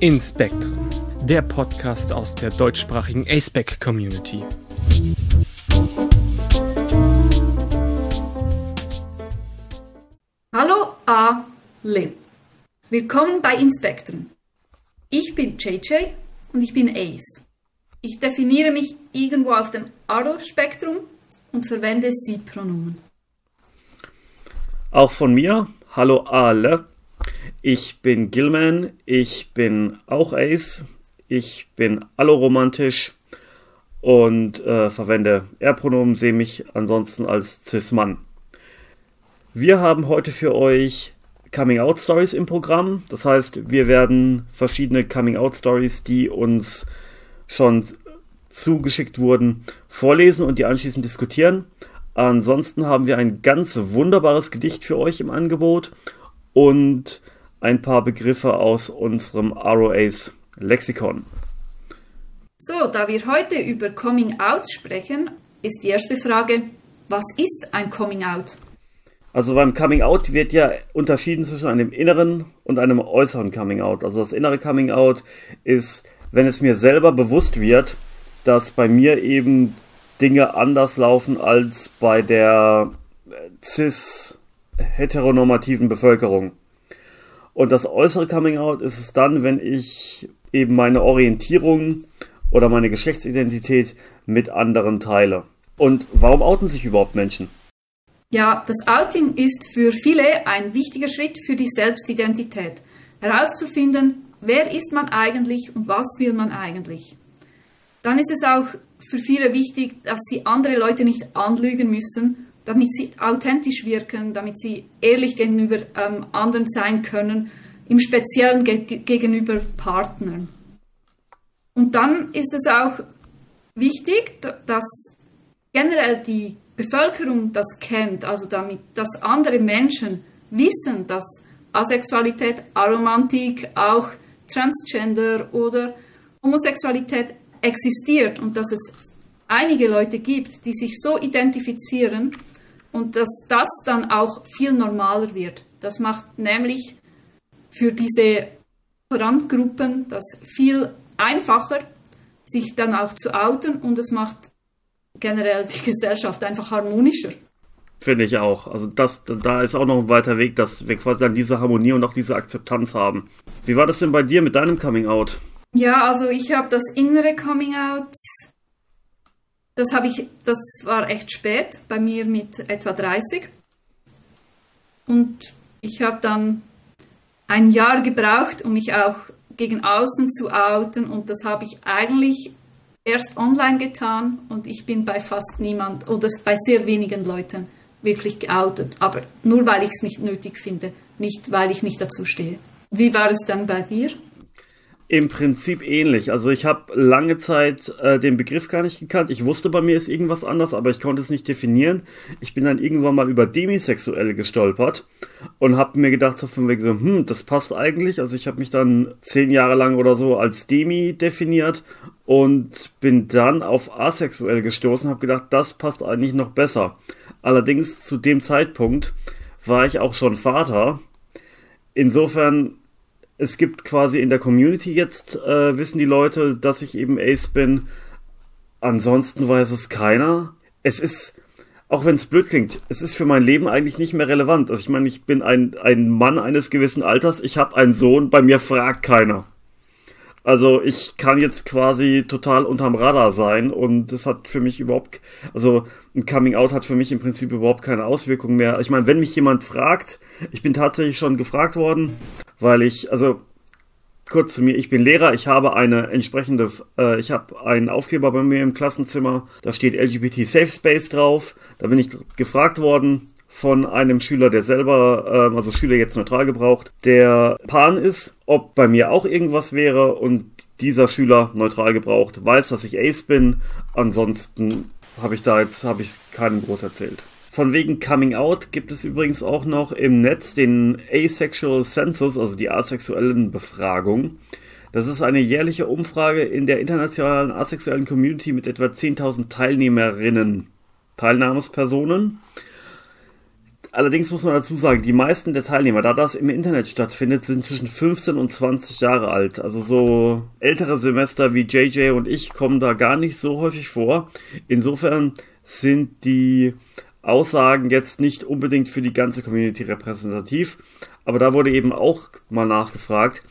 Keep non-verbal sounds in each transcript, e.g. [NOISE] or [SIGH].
Inspektren, der Podcast aus der deutschsprachigen aceback Community. Hallo alle. Willkommen bei Inspektren. Ich bin JJ und ich bin Ace. Ich definiere mich irgendwo auf dem Aro-Spektrum und verwende Sie-Pronomen. Auch von mir, hallo alle. Ich bin Gilman, ich bin auch Ace, ich bin alloromantisch und äh, verwende Er-Pronomen, sehe mich ansonsten als Cis-Mann. Wir haben heute für euch Coming-out-Stories im Programm. Das heißt, wir werden verschiedene Coming-out-Stories, die uns schon zugeschickt wurden, vorlesen und die anschließend diskutieren. Ansonsten haben wir ein ganz wunderbares Gedicht für euch im Angebot und ein paar Begriffe aus unserem ROAs Lexikon. So, da wir heute über Coming Out sprechen, ist die erste Frage, was ist ein Coming Out? Also beim Coming Out wird ja unterschieden zwischen einem inneren und einem äußeren Coming Out. Also das innere Coming Out ist, wenn es mir selber bewusst wird, dass bei mir eben Dinge anders laufen als bei der cis heteronormativen Bevölkerung. Und das äußere Coming Out ist es dann, wenn ich eben meine Orientierung oder meine Geschlechtsidentität mit anderen teile. Und warum outen sich überhaupt Menschen? Ja, das Outing ist für viele ein wichtiger Schritt für die Selbstidentität. Herauszufinden, wer ist man eigentlich und was will man eigentlich. Dann ist es auch für viele wichtig, dass sie andere Leute nicht anlügen müssen, damit sie authentisch wirken, damit sie ehrlich gegenüber ähm, anderen sein können, im Speziellen ge gegenüber Partnern. Und dann ist es auch wichtig, dass generell die Bevölkerung das kennt, also damit, dass andere Menschen wissen, dass Asexualität, Aromantik, auch Transgender oder Homosexualität existiert und dass es einige Leute gibt, die sich so identifizieren und dass das dann auch viel normaler wird. Das macht nämlich für diese Randgruppen das viel einfacher, sich dann auch zu outen und es macht generell die Gesellschaft einfach harmonischer. Finde ich auch. Also das, da ist auch noch ein weiter Weg, dass wir quasi dann diese Harmonie und auch diese Akzeptanz haben. Wie war das denn bei dir mit deinem Coming Out? Ja, also ich habe das innere Coming Out das habe ich, das war echt spät, bei mir mit etwa 30. Und ich habe dann ein Jahr gebraucht, um mich auch gegen außen zu outen. Und das habe ich eigentlich erst online getan und ich bin bei fast niemand oder bei sehr wenigen Leuten wirklich geoutet. Aber nur weil ich es nicht nötig finde, nicht weil ich nicht dazu stehe. Wie war es dann bei dir? Im Prinzip ähnlich. Also ich habe lange Zeit äh, den Begriff gar nicht gekannt. Ich wusste, bei mir ist irgendwas anders, aber ich konnte es nicht definieren. Ich bin dann irgendwann mal über demisexuell gestolpert und habe mir gedacht, so von wegen so, hm, das passt eigentlich. Also ich habe mich dann zehn Jahre lang oder so als Demi definiert und bin dann auf asexuell gestoßen, habe gedacht, das passt eigentlich noch besser. Allerdings zu dem Zeitpunkt war ich auch schon Vater. Insofern es gibt quasi in der Community jetzt, äh, wissen die Leute, dass ich eben Ace bin. Ansonsten weiß es keiner. Es ist, auch wenn es blöd klingt, es ist für mein Leben eigentlich nicht mehr relevant. Also ich meine, ich bin ein, ein Mann eines gewissen Alters, ich habe einen Sohn, bei mir fragt keiner. Also ich kann jetzt quasi total unterm Radar sein und das hat für mich überhaupt, also ein Coming Out hat für mich im Prinzip überhaupt keine Auswirkung mehr. Ich meine, wenn mich jemand fragt, ich bin tatsächlich schon gefragt worden, weil ich, also kurz zu mir, ich bin Lehrer, ich habe eine entsprechende, äh, ich habe einen Aufkleber bei mir im Klassenzimmer, da steht LGBT Safe Space drauf, da bin ich gefragt worden von einem Schüler, der selber, äh, also Schüler jetzt neutral gebraucht, der Pan ist, ob bei mir auch irgendwas wäre und dieser Schüler neutral gebraucht, weiß, dass ich Ace bin, ansonsten habe ich da jetzt, habe ich keinem groß erzählt. Von wegen Coming Out gibt es übrigens auch noch im Netz den Asexual Census, also die asexuellen Befragung. Das ist eine jährliche Umfrage in der internationalen asexuellen Community mit etwa 10.000 Teilnehmerinnen, Teilnahmespersonen. Allerdings muss man dazu sagen, die meisten der Teilnehmer, da das im Internet stattfindet, sind zwischen 15 und 20 Jahre alt. Also so ältere Semester wie JJ und ich kommen da gar nicht so häufig vor. Insofern sind die Aussagen jetzt nicht unbedingt für die ganze Community repräsentativ. Aber da wurde eben auch mal nachgefragt,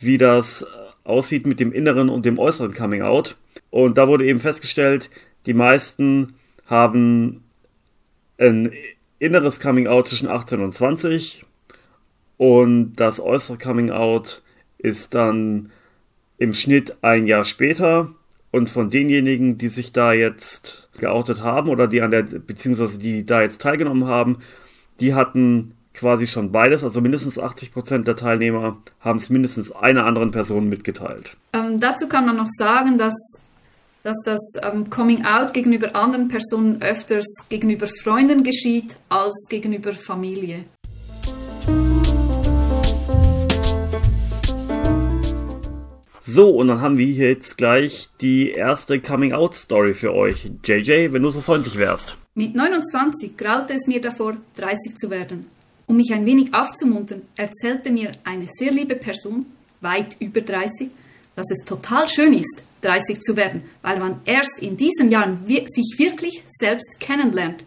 wie das aussieht mit dem inneren und dem äußeren Coming Out. Und da wurde eben festgestellt, die meisten haben ein inneres Coming Out zwischen 18 und 20 und das äußere Coming Out ist dann im Schnitt ein Jahr später und von denjenigen, die sich da jetzt geoutet haben oder die an der beziehungsweise die da jetzt teilgenommen haben, die hatten quasi schon beides, also mindestens 80 Prozent der Teilnehmer haben es mindestens einer anderen Person mitgeteilt. Ähm, dazu kann man noch sagen, dass dass das ähm, Coming Out gegenüber anderen Personen öfters gegenüber Freunden geschieht als gegenüber Familie. So, und dann haben wir hier jetzt gleich die erste Coming-out-Story für euch. JJ, wenn du so freundlich wärst. Mit 29 graute es mir davor, 30 zu werden. Um mich ein wenig aufzumuntern, erzählte mir eine sehr liebe Person, weit über 30, dass es total schön ist, 30 zu werden, weil man erst in diesen Jahren sich wirklich selbst kennenlernt.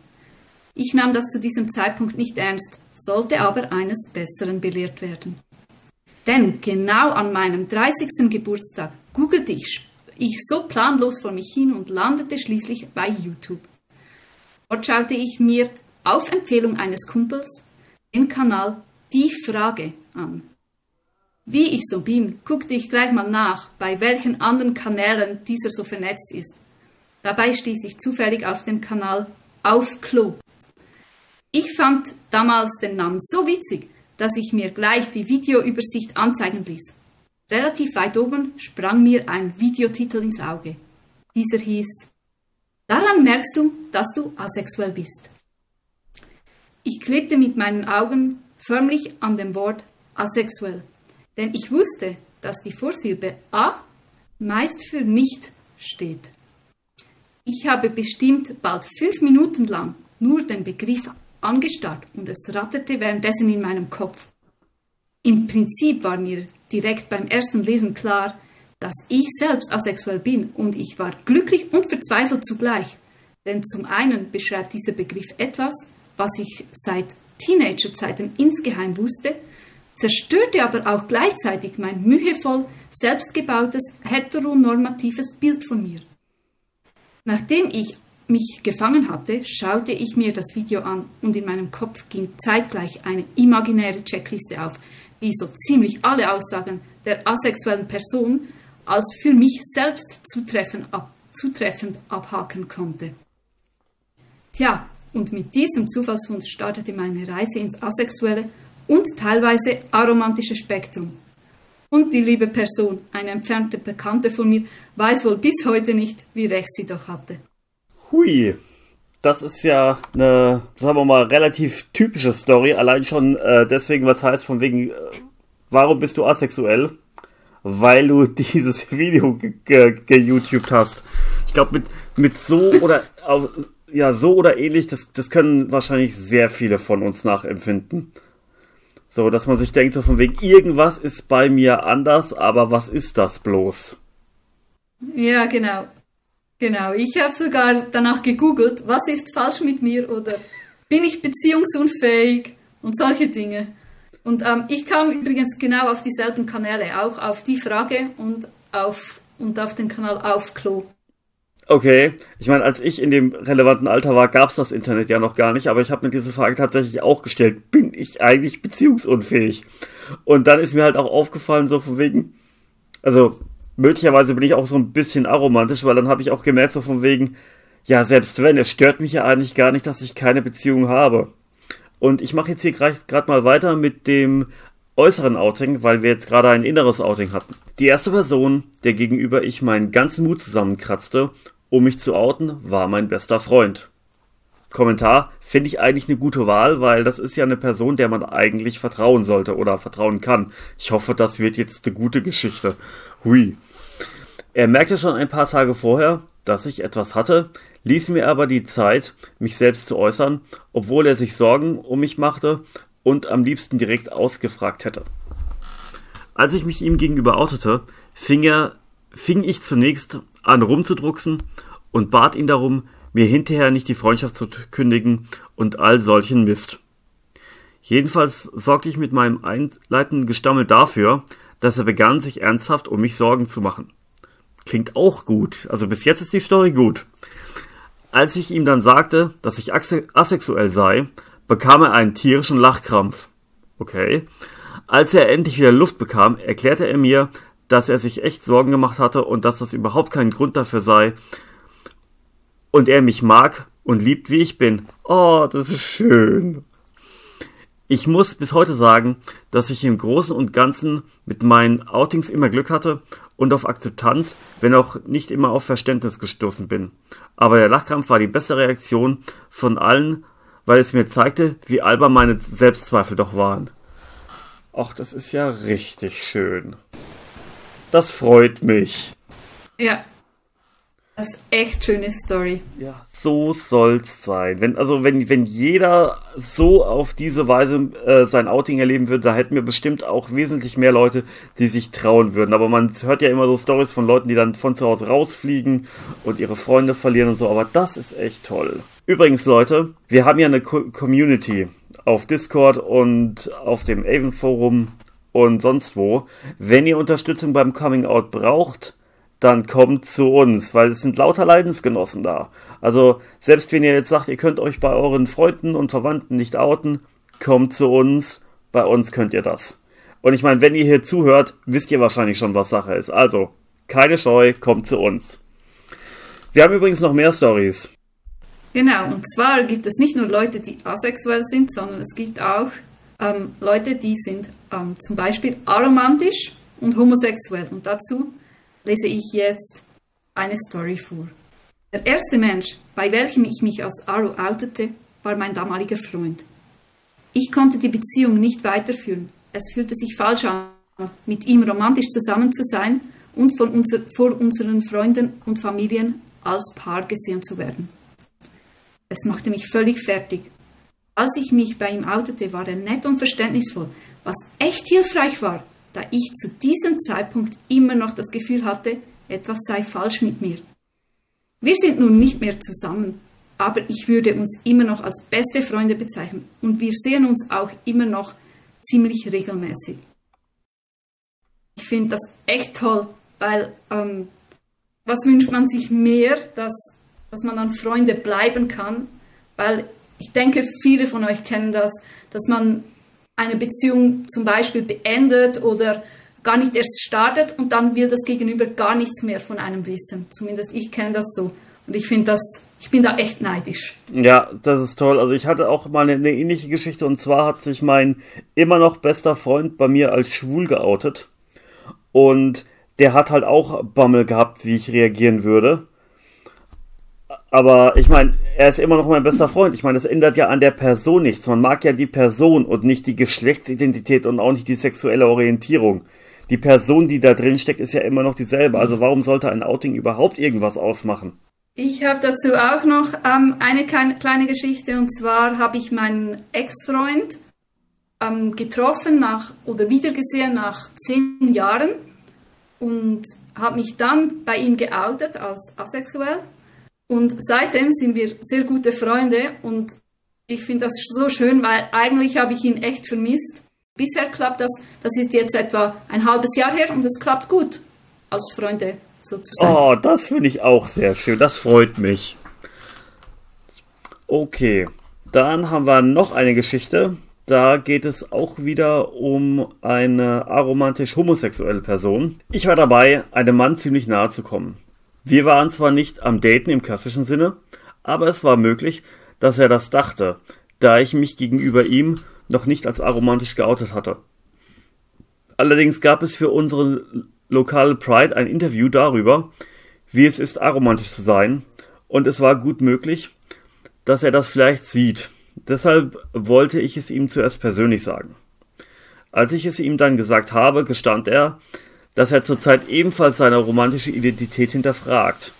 Ich nahm das zu diesem Zeitpunkt nicht ernst, sollte aber eines Besseren belehrt werden. Denn genau an meinem 30. Geburtstag googelte ich, ich so planlos vor mich hin und landete schließlich bei YouTube. Dort schaute ich mir auf Empfehlung eines Kumpels den Kanal Die Frage an. Wie ich so bin, guckte ich gleich mal nach, bei welchen anderen Kanälen dieser so vernetzt ist. Dabei stieß ich zufällig auf den Kanal Auf Klo. Ich fand damals den Namen so witzig, dass ich mir gleich die Videoübersicht anzeigen ließ. Relativ weit oben sprang mir ein Videotitel ins Auge. Dieser hieß Daran merkst du, dass du asexuell bist. Ich klebte mit meinen Augen förmlich an dem Wort asexuell. Denn ich wusste, dass die Vorsilbe A meist für nicht steht. Ich habe bestimmt bald fünf Minuten lang nur den Begriff angestarrt und es ratterte währenddessen in meinem Kopf. Im Prinzip war mir direkt beim ersten Lesen klar, dass ich selbst asexuell bin und ich war glücklich und verzweifelt zugleich. Denn zum einen beschreibt dieser Begriff etwas, was ich seit Teenagerzeiten insgeheim wusste zerstörte aber auch gleichzeitig mein mühevoll selbstgebautes heteronormatives Bild von mir. Nachdem ich mich gefangen hatte, schaute ich mir das Video an und in meinem Kopf ging zeitgleich eine imaginäre Checkliste auf, die so ziemlich alle Aussagen der asexuellen Person als für mich selbst zutreffend, ab, zutreffend abhaken konnte. Tja, und mit diesem Zufallsfund startete meine Reise ins Asexuelle und teilweise aromantische Spektrum. Und die liebe Person, eine entfernte Bekannte von mir, weiß wohl bis heute nicht, wie recht sie doch hatte. Hui, das ist ja eine, sagen wir mal, relativ typische Story, allein schon äh, deswegen, was heißt von wegen, äh, warum bist du asexuell? Weil du dieses Video geYouTubed ge hast. Ich glaube, mit, mit so oder ja, so oder ähnlich, das, das können wahrscheinlich sehr viele von uns nachempfinden. So, dass man sich denkt, so von wegen, irgendwas ist bei mir anders, aber was ist das bloß? Ja, genau. Genau. Ich habe sogar danach gegoogelt, was ist falsch mit mir oder bin ich beziehungsunfähig und solche Dinge. Und ähm, ich kam übrigens genau auf dieselben Kanäle, auch auf die Frage und auf, und auf den Kanal auf Klo. Okay, ich meine, als ich in dem relevanten Alter war, gab's das Internet ja noch gar nicht, aber ich habe mir diese Frage tatsächlich auch gestellt, bin ich eigentlich beziehungsunfähig? Und dann ist mir halt auch aufgefallen, so von wegen, also möglicherweise bin ich auch so ein bisschen aromantisch, weil dann habe ich auch gemerkt, so von wegen, ja, selbst wenn, es stört mich ja eigentlich gar nicht, dass ich keine Beziehung habe. Und ich mache jetzt hier gerade mal weiter mit dem äußeren Outing, weil wir jetzt gerade ein inneres Outing hatten. Die erste Person, der gegenüber ich meinen ganzen Mut zusammenkratzte um mich zu outen, war mein bester Freund. Kommentar finde ich eigentlich eine gute Wahl, weil das ist ja eine Person, der man eigentlich vertrauen sollte oder vertrauen kann. Ich hoffe, das wird jetzt eine gute Geschichte. Hui. Er merkte schon ein paar Tage vorher, dass ich etwas hatte, ließ mir aber die Zeit, mich selbst zu äußern, obwohl er sich Sorgen um mich machte und am liebsten direkt ausgefragt hätte. Als ich mich ihm gegenüber outete, fing er, fing ich zunächst an rumzudrucksen und bat ihn darum, mir hinterher nicht die Freundschaft zu kündigen und all solchen Mist. Jedenfalls sorgte ich mit meinem einleitenden Gestammel dafür, dass er begann, sich ernsthaft um mich Sorgen zu machen. Klingt auch gut. Also bis jetzt ist die Story gut. Als ich ihm dann sagte, dass ich asexuell sei, bekam er einen tierischen Lachkrampf. Okay. Als er endlich wieder Luft bekam, erklärte er mir, dass er sich echt Sorgen gemacht hatte und dass das überhaupt kein Grund dafür sei. Und er mich mag und liebt, wie ich bin. Oh, das ist schön. Ich muss bis heute sagen, dass ich im Großen und Ganzen mit meinen Outings immer Glück hatte und auf Akzeptanz, wenn auch nicht immer auf Verständnis gestoßen bin. Aber der Lachkrampf war die beste Reaktion von allen, weil es mir zeigte, wie albern meine Selbstzweifel doch waren. Ach, das ist ja richtig schön. Das freut mich. Ja, das ist echt schöne Story. Ja, so soll's sein. Wenn, also wenn, wenn jeder so auf diese Weise äh, sein Outing erleben würde, da hätten wir bestimmt auch wesentlich mehr Leute, die sich trauen würden. Aber man hört ja immer so Stories von Leuten, die dann von zu Hause rausfliegen und ihre Freunde verlieren und so. Aber das ist echt toll. Übrigens, Leute, wir haben ja eine Co Community auf Discord und auf dem Avon Forum und sonst wo. Wenn ihr Unterstützung beim Coming Out braucht, dann kommt zu uns, weil es sind lauter Leidensgenossen da. Also selbst wenn ihr jetzt sagt, ihr könnt euch bei euren Freunden und Verwandten nicht outen, kommt zu uns, bei uns könnt ihr das. Und ich meine, wenn ihr hier zuhört, wisst ihr wahrscheinlich schon, was Sache ist. Also, keine Scheu, kommt zu uns. Wir haben übrigens noch mehr Stories. Genau, und zwar gibt es nicht nur Leute, die asexuell sind, sondern es gibt auch ähm, Leute, die sind ähm, zum Beispiel aromantisch und homosexuell. Und dazu lese ich jetzt eine Story vor. Der erste Mensch, bei welchem ich mich als Aro outete, war mein damaliger Freund. Ich konnte die Beziehung nicht weiterführen. Es fühlte sich falsch an, mit ihm romantisch zusammen zu sein und von unser, vor unseren Freunden und Familien als Paar gesehen zu werden. Es machte mich völlig fertig. Als ich mich bei ihm outete, war er nett und verständnisvoll, was echt hilfreich war, da ich zu diesem Zeitpunkt immer noch das Gefühl hatte, etwas sei falsch mit mir. Wir sind nun nicht mehr zusammen, aber ich würde uns immer noch als beste Freunde bezeichnen und wir sehen uns auch immer noch ziemlich regelmäßig. Ich finde das echt toll, weil ähm, was wünscht man sich mehr, dass, dass man dann Freunde bleiben kann, weil ich denke, viele von euch kennen das, dass man eine Beziehung zum Beispiel beendet oder gar nicht erst startet und dann will das Gegenüber gar nichts mehr von einem wissen. Zumindest ich kenne das so. Und ich finde das, ich bin da echt neidisch. Ja, das ist toll. Also ich hatte auch mal eine, eine, ähnliche Geschichte und zwar hat sich mein immer noch bester Freund bei mir als schwul geoutet. Und der hat halt auch Bammel gehabt, wie ich reagieren würde. Aber ich meine, er ist immer noch mein bester Freund. Ich meine, das ändert ja an der Person nichts. Man mag ja die Person und nicht die Geschlechtsidentität und auch nicht die sexuelle Orientierung. Die Person, die da drin steckt, ist ja immer noch dieselbe. Also warum sollte ein Outing überhaupt irgendwas ausmachen? Ich habe dazu auch noch ähm, eine kleine Geschichte und zwar habe ich meinen Ex-Freund ähm, getroffen nach oder wiedergesehen nach zehn Jahren und habe mich dann bei ihm geoutet als asexuell und seitdem sind wir sehr gute Freunde und ich finde das so schön, weil eigentlich habe ich ihn echt vermisst. Bisher klappt das, das ist jetzt etwa ein halbes Jahr her und es klappt gut als Freunde sozusagen. Oh, das finde ich auch sehr schön, das freut mich. Okay, dann haben wir noch eine Geschichte. Da geht es auch wieder um eine aromantisch homosexuelle Person. Ich war dabei, einem Mann ziemlich nahe zu kommen. Wir waren zwar nicht am Daten im klassischen Sinne, aber es war möglich, dass er das dachte, da ich mich gegenüber ihm noch nicht als aromantisch geoutet hatte. Allerdings gab es für unsere lokale Pride ein Interview darüber, wie es ist, aromantisch zu sein, und es war gut möglich, dass er das vielleicht sieht. Deshalb wollte ich es ihm zuerst persönlich sagen. Als ich es ihm dann gesagt habe, gestand er, dass er zurzeit ebenfalls seine romantische Identität hinterfragt.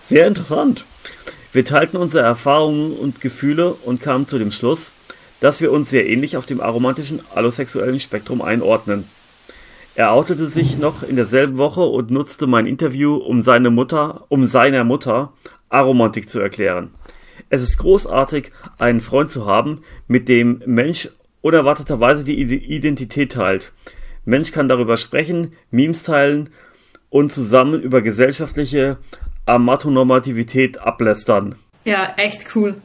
Sehr interessant. Wir teilten unsere Erfahrungen und Gefühle und kamen zu dem Schluss, dass wir uns sehr ähnlich auf dem aromantischen allosexuellen Spektrum einordnen. Er outete sich noch in derselben Woche und nutzte mein Interview, um seine Mutter, um seiner Mutter Aromantik zu erklären. Es ist großartig, einen Freund zu haben, mit dem Mensch unerwarteterweise die Identität teilt. Mensch kann darüber sprechen, Memes teilen und zusammen über gesellschaftliche Amatonormativität ablästern. Ja, echt cool.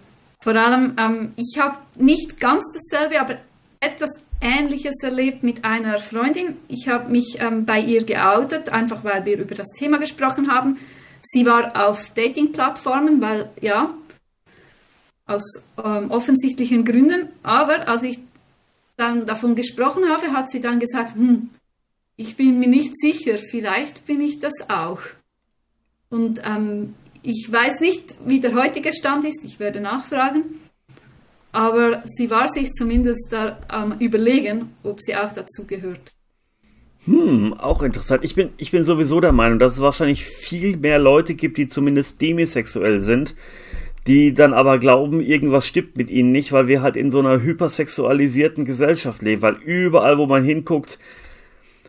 Vor allem, ähm, ich habe nicht ganz dasselbe, aber etwas Ähnliches erlebt mit einer Freundin. Ich habe mich ähm, bei ihr geoutet, einfach weil wir über das Thema gesprochen haben. Sie war auf Dating-Plattformen, weil ja, aus ähm, offensichtlichen Gründen. Aber als ich dann davon gesprochen habe, hat sie dann gesagt, hm, ich bin mir nicht sicher, vielleicht bin ich das auch. Und ähm, ich weiß nicht, wie der heutige Stand ist, ich werde nachfragen, aber sie war sich zumindest da am Überlegen, ob sie auch dazu gehört. Hm, auch interessant. Ich bin, ich bin sowieso der Meinung, dass es wahrscheinlich viel mehr Leute gibt, die zumindest demisexuell sind, die dann aber glauben, irgendwas stimmt mit ihnen nicht, weil wir halt in so einer hypersexualisierten Gesellschaft leben, weil überall, wo man hinguckt,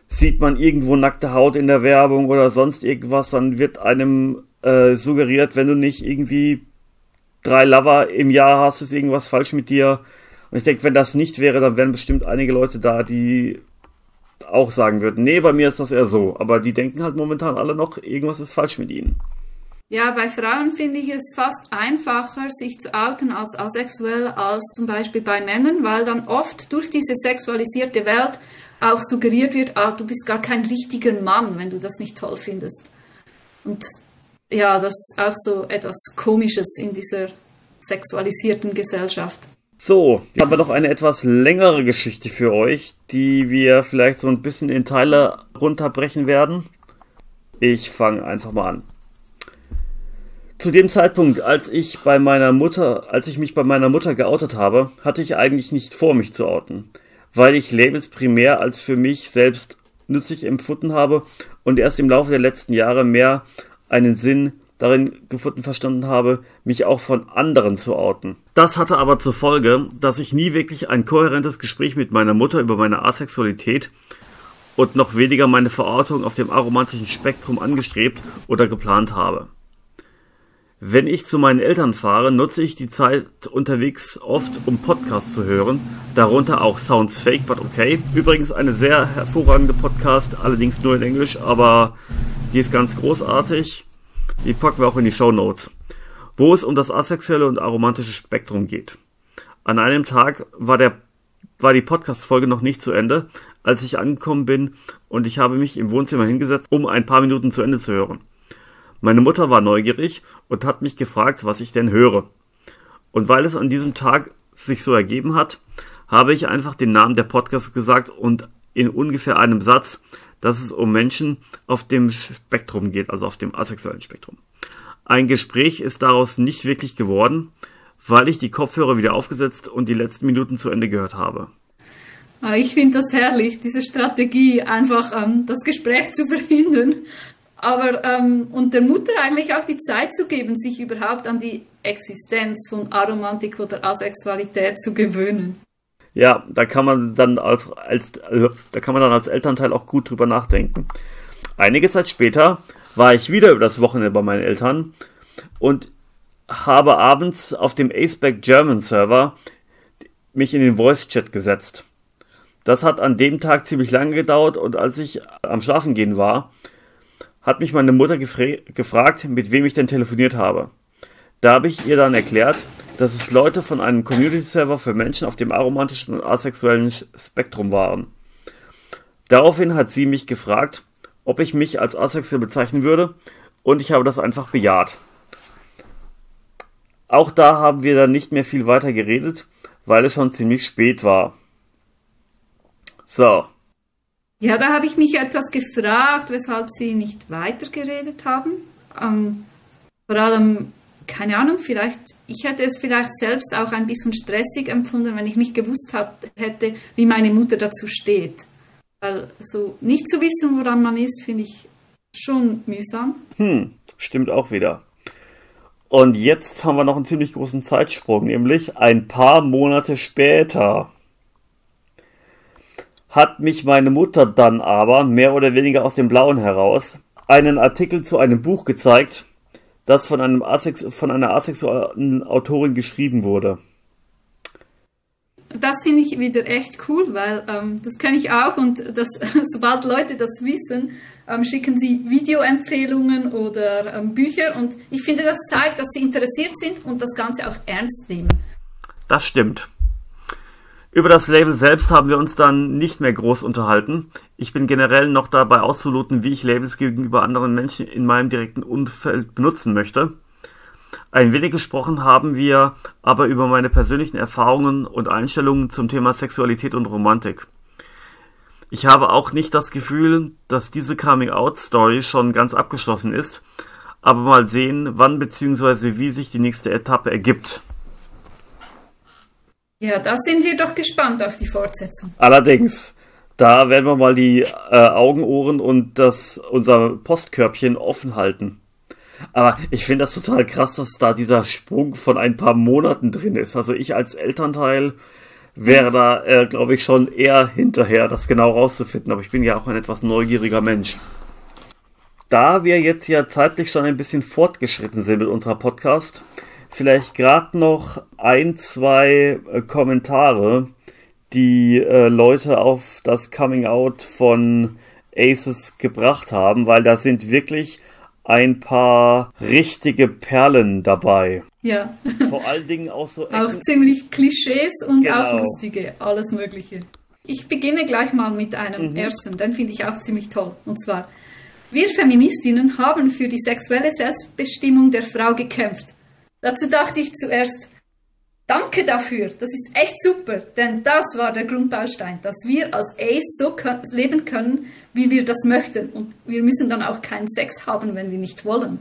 sieht man irgendwo nackte Haut in der Werbung oder sonst irgendwas, dann wird einem äh, suggeriert, wenn du nicht irgendwie drei Lover im Jahr hast, ist irgendwas falsch mit dir. Und ich denke, wenn das nicht wäre, dann wären bestimmt einige Leute da, die auch sagen würden, nee, bei mir ist das eher so. Aber die denken halt momentan alle noch, irgendwas ist falsch mit ihnen. Ja, bei Frauen finde ich es fast einfacher, sich zu outen als asexuell als zum Beispiel bei Männern, weil dann oft durch diese sexualisierte Welt auch suggeriert wird, ah, du bist gar kein richtiger Mann, wenn du das nicht toll findest. Und ja, das ist auch so etwas Komisches in dieser sexualisierten Gesellschaft. So, jetzt haben wir noch eine etwas längere Geschichte für euch, die wir vielleicht so ein bisschen in Teile runterbrechen werden. Ich fange einfach mal an. Zu dem Zeitpunkt, als ich bei meiner Mutter, als ich mich bei meiner Mutter geoutet habe, hatte ich eigentlich nicht vor, mich zu outen weil ich Labels primär als für mich selbst nützlich empfunden habe und erst im Laufe der letzten Jahre mehr einen Sinn darin gefunden verstanden habe, mich auch von anderen zu outen. Das hatte aber zur Folge, dass ich nie wirklich ein kohärentes Gespräch mit meiner Mutter über meine Asexualität und noch weniger meine Verortung auf dem aromantischen Spektrum angestrebt oder geplant habe. Wenn ich zu meinen Eltern fahre, nutze ich die Zeit unterwegs oft, um Podcasts zu hören, darunter auch Sounds Fake But Okay. Übrigens eine sehr hervorragende Podcast, allerdings nur in Englisch, aber die ist ganz großartig. Die packen wir auch in die Show Notes, wo es um das asexuelle und aromantische Spektrum geht. An einem Tag war der war die Podcast-Folge noch nicht zu Ende, als ich angekommen bin und ich habe mich im Wohnzimmer hingesetzt, um ein paar Minuten zu Ende zu hören. Meine Mutter war neugierig und hat mich gefragt, was ich denn höre. Und weil es an diesem Tag sich so ergeben hat, habe ich einfach den Namen der Podcast gesagt und in ungefähr einem Satz, dass es um Menschen auf dem Spektrum geht, also auf dem asexuellen Spektrum. Ein Gespräch ist daraus nicht wirklich geworden, weil ich die Kopfhörer wieder aufgesetzt und die letzten Minuten zu Ende gehört habe. Ah, ich finde das herrlich, diese Strategie, einfach ähm, das Gespräch [LAUGHS] zu verhindern aber ähm, und der Mutter eigentlich auch die Zeit zu geben, sich überhaupt an die Existenz von Aromantik oder Asexualität zu gewöhnen. Ja, da kann man dann als, als äh, da kann man dann als Elternteil auch gut drüber nachdenken. Einige Zeit später war ich wieder über das Wochenende bei meinen Eltern und habe abends auf dem Aceback German Server mich in den Voice Chat gesetzt. Das hat an dem Tag ziemlich lange gedauert und als ich am Schlafen gehen war, hat mich meine Mutter gefragt, mit wem ich denn telefoniert habe. Da habe ich ihr dann erklärt, dass es Leute von einem Community-Server für Menschen auf dem aromantischen und asexuellen Spektrum waren. Daraufhin hat sie mich gefragt, ob ich mich als asexuell bezeichnen würde, und ich habe das einfach bejaht. Auch da haben wir dann nicht mehr viel weiter geredet, weil es schon ziemlich spät war. So, ja, da habe ich mich etwas gefragt, weshalb Sie nicht weitergeredet haben. Ähm, vor allem, keine Ahnung, vielleicht, ich hätte es vielleicht selbst auch ein bisschen stressig empfunden, wenn ich nicht gewusst hat, hätte, wie meine Mutter dazu steht. Weil so nicht zu wissen, woran man ist, finde ich schon mühsam. Hm, stimmt auch wieder. Und jetzt haben wir noch einen ziemlich großen Zeitsprung, nämlich ein paar Monate später hat mich meine Mutter dann aber, mehr oder weniger aus dem Blauen heraus, einen Artikel zu einem Buch gezeigt, das von, einem Asex von einer asexuellen Autorin geschrieben wurde. Das finde ich wieder echt cool, weil ähm, das kenne ich auch und das, [LAUGHS] sobald Leute das wissen, ähm, schicken sie Videoempfehlungen oder ähm, Bücher und ich finde, das zeigt, dass sie interessiert sind und das Ganze auch ernst nehmen. Das stimmt. Über das Label selbst haben wir uns dann nicht mehr groß unterhalten. Ich bin generell noch dabei auszuloten, wie ich Labels gegenüber anderen Menschen in meinem direkten Umfeld benutzen möchte. Ein wenig gesprochen haben wir aber über meine persönlichen Erfahrungen und Einstellungen zum Thema Sexualität und Romantik. Ich habe auch nicht das Gefühl, dass diese Coming-out-Story schon ganz abgeschlossen ist, aber mal sehen, wann bzw. wie sich die nächste Etappe ergibt. Ja, da sind wir doch gespannt auf die Fortsetzung. Allerdings, da werden wir mal die äh, Augen, Ohren und das, unser Postkörbchen offen halten. Aber ich finde das total krass, dass da dieser Sprung von ein paar Monaten drin ist. Also ich als Elternteil wäre da, äh, glaube ich, schon eher hinterher, das genau rauszufinden. Aber ich bin ja auch ein etwas neugieriger Mensch. Da wir jetzt ja zeitlich schon ein bisschen fortgeschritten sind mit unserer Podcast, vielleicht gerade noch ein, zwei äh, Kommentare, die äh, Leute auf das Coming Out von Aces gebracht haben, weil da sind wirklich ein paar richtige Perlen dabei. Ja. Vor allen Dingen auch so. [LAUGHS] auch ziemlich Klischees und genau. auch lustige, alles Mögliche. Ich beginne gleich mal mit einem mhm. ersten, den finde ich auch ziemlich toll. Und zwar, wir Feministinnen haben für die sexuelle Selbstbestimmung der Frau gekämpft. Dazu dachte ich zuerst, danke dafür, das ist echt super, denn das war der Grundbaustein, dass wir als Ace so leben können, wie wir das möchten. Und wir müssen dann auch keinen Sex haben, wenn wir nicht wollen.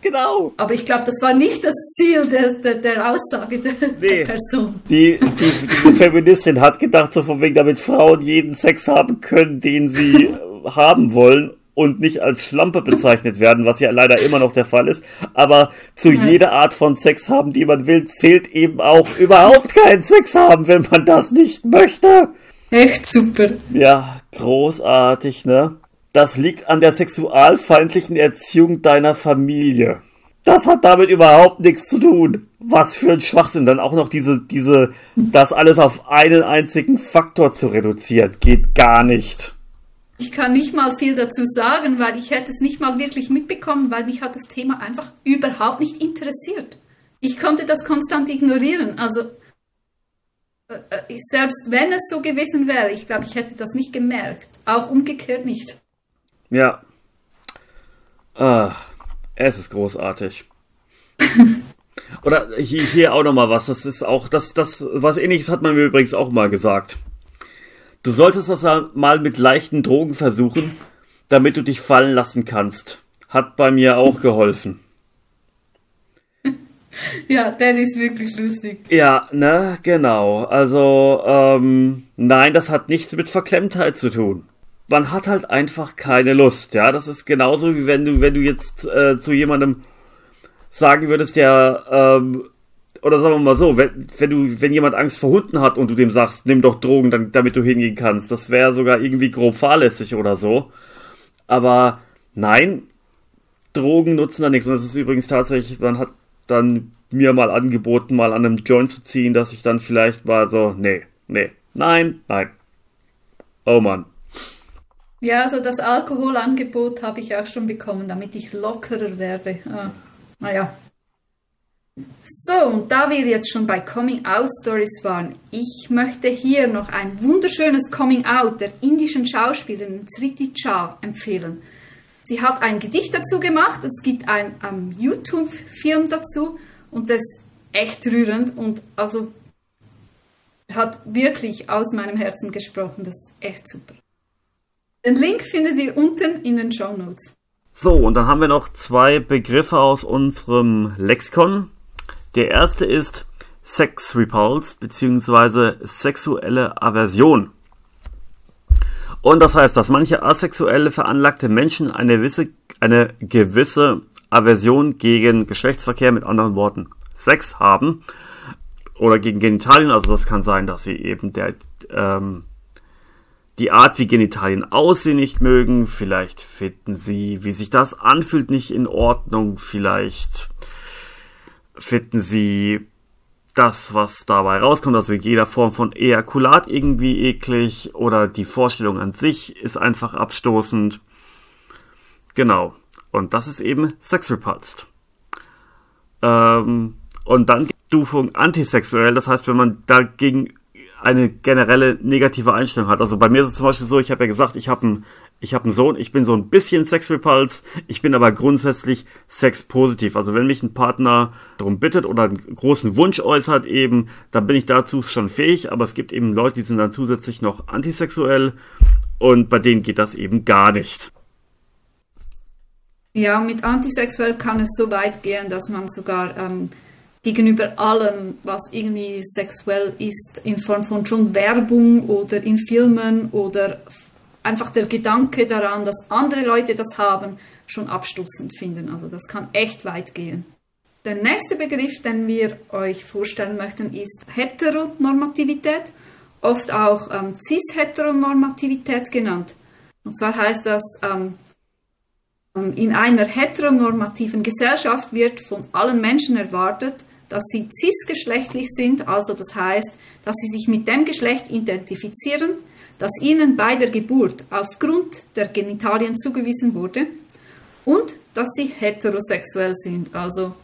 Genau. Aber ich glaube, das war nicht das Ziel der, der, der Aussage der, nee. der Person. Die, die, diese Feministin hat gedacht, so von wegen, damit Frauen jeden Sex haben können, den sie haben wollen und nicht als Schlampe bezeichnet werden, was ja leider immer noch der Fall ist. Aber zu ja. jeder Art von Sex haben, die man will, zählt eben auch überhaupt keinen Sex haben, wenn man das nicht möchte. Echt super. Ja, großartig, ne? Das liegt an der sexualfeindlichen Erziehung deiner Familie. Das hat damit überhaupt nichts zu tun. Was für ein Schwachsinn. Dann auch noch diese, diese, das alles auf einen einzigen Faktor zu reduzieren. Geht gar nicht. Ich kann nicht mal viel dazu sagen, weil ich hätte es nicht mal wirklich mitbekommen, weil mich hat das Thema einfach überhaupt nicht interessiert. Ich konnte das konstant ignorieren. Also äh, äh, selbst wenn es so gewesen wäre, ich glaube, ich hätte das nicht gemerkt. Auch umgekehrt nicht. Ja. Ach, es ist großartig. [LAUGHS] Oder hier, hier auch nochmal was. Das ist auch, das, das, was ähnliches hat man mir übrigens auch mal gesagt. Du solltest das mal mit leichten Drogen versuchen, damit du dich fallen lassen kannst. Hat bei mir auch geholfen. [LAUGHS] Ja, der ist wirklich lustig. Ja, ne, genau. Also, ähm, nein, das hat nichts mit Verklemmtheit zu tun. Man hat halt einfach keine Lust, ja. Das ist genauso wie wenn du, wenn du jetzt äh, zu jemandem sagen würdest, der ähm, oder sagen wir mal so, wenn, wenn du, wenn jemand Angst vor Hunden hat und du dem sagst, nimm doch Drogen, dann, damit du hingehen kannst, das wäre sogar irgendwie grob fahrlässig oder so. Aber nein, Drogen nutzen da nichts. Und das ist übrigens tatsächlich, man hat dann mir mal angeboten, mal an einem Joint zu ziehen, dass ich dann vielleicht mal so, nee, nee, nein, nein. Oh Mann. Ja, also das Alkoholangebot habe ich auch schon bekommen, damit ich lockerer werde. Ah, naja, so, und da wir jetzt schon bei Coming Out Stories waren, ich möchte hier noch ein wunderschönes Coming Out der indischen Schauspielerin Sriti Cha empfehlen. Sie hat ein Gedicht dazu gemacht, es gibt einen um, YouTube-Film dazu und das ist echt rührend und also hat wirklich aus meinem Herzen gesprochen, das ist echt super. Den Link findet ihr unten in den Show Notes. So, und dann haben wir noch zwei Begriffe aus unserem Lexikon. Der erste ist Sex Repulse bzw. sexuelle Aversion. Und das heißt, dass manche asexuelle veranlagte Menschen eine gewisse, eine gewisse Aversion gegen Geschlechtsverkehr, mit anderen Worten Sex haben oder gegen Genitalien. Also das kann sein, dass sie eben der ähm, die Art, wie Genitalien aussehen, nicht mögen. Vielleicht finden sie, wie sich das anfühlt, nicht in Ordnung. Vielleicht finden sie das, was dabei rauskommt, also jeder Form von Ejakulat irgendwie eklig oder die Vorstellung an sich ist einfach abstoßend. Genau. Und das ist eben Sex Repulsed. Ähm, und dann die Stufung antisexuell, das heißt, wenn man dagegen eine generelle negative Einstellung hat. Also bei mir ist es zum Beispiel so, ich habe ja gesagt, ich habe einen ich habe einen Sohn, ich bin so ein bisschen Sexrepuls, ich bin aber grundsätzlich sexpositiv. Also wenn mich ein Partner darum bittet oder einen großen Wunsch äußert eben, dann bin ich dazu schon fähig, aber es gibt eben Leute, die sind dann zusätzlich noch antisexuell und bei denen geht das eben gar nicht. Ja, mit antisexuell kann es so weit gehen, dass man sogar ähm, gegenüber allem, was irgendwie sexuell ist, in Form von schon Werbung oder in Filmen oder einfach der Gedanke daran, dass andere Leute das haben, schon abstoßend finden. Also das kann echt weit gehen. Der nächste Begriff, den wir euch vorstellen möchten, ist Heteronormativität, oft auch ähm, Cis-Heteronormativität genannt. Und zwar heißt das, ähm, ähm in einer heteronormativen Gesellschaft wird von allen Menschen erwartet, dass sie cisgeschlechtlich sind, also das heißt, dass sie sich mit dem Geschlecht identifizieren, das ihnen bei der Geburt aufgrund der Genitalien zugewiesen wurde und dass sie heterosexuell sind, also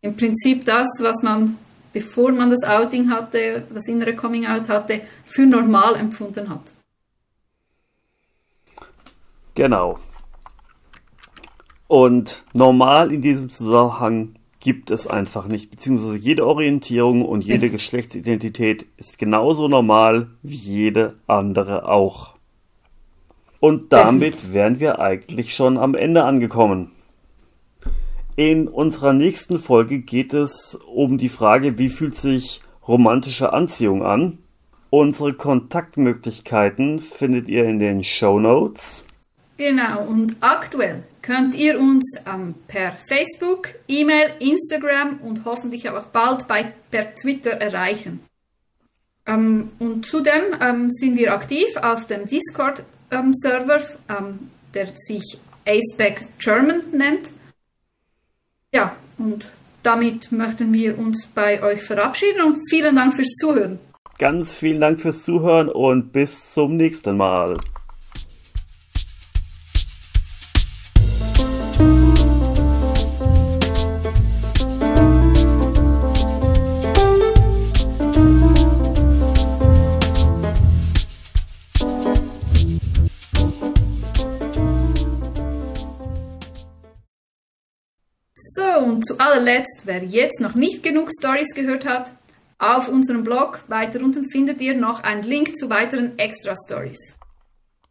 im Prinzip das, was man, bevor man das Outing hatte, das innere Coming Out hatte, für normal empfunden hat. Genau. Und normal in diesem Zusammenhang gibt es einfach nicht. Beziehungsweise jede Orientierung und jede [LAUGHS] Geschlechtsidentität ist genauso normal wie jede andere auch. Und damit wären wir eigentlich schon am Ende angekommen. In unserer nächsten Folge geht es um die Frage, wie fühlt sich romantische Anziehung an? Unsere Kontaktmöglichkeiten findet ihr in den Show Notes. Genau, und aktuell könnt ihr uns ähm, per Facebook, E-Mail, Instagram und hoffentlich auch bald bei, per Twitter erreichen. Ähm, und zudem ähm, sind wir aktiv auf dem Discord-Server, ähm, der sich Aceback German nennt. Ja, und damit möchten wir uns bei euch verabschieden und vielen Dank fürs Zuhören. Ganz vielen Dank fürs Zuhören und bis zum nächsten Mal. Allerletzt, wer jetzt noch nicht genug Stories gehört hat, auf unserem Blog weiter unten findet ihr noch einen Link zu weiteren Extra Stories.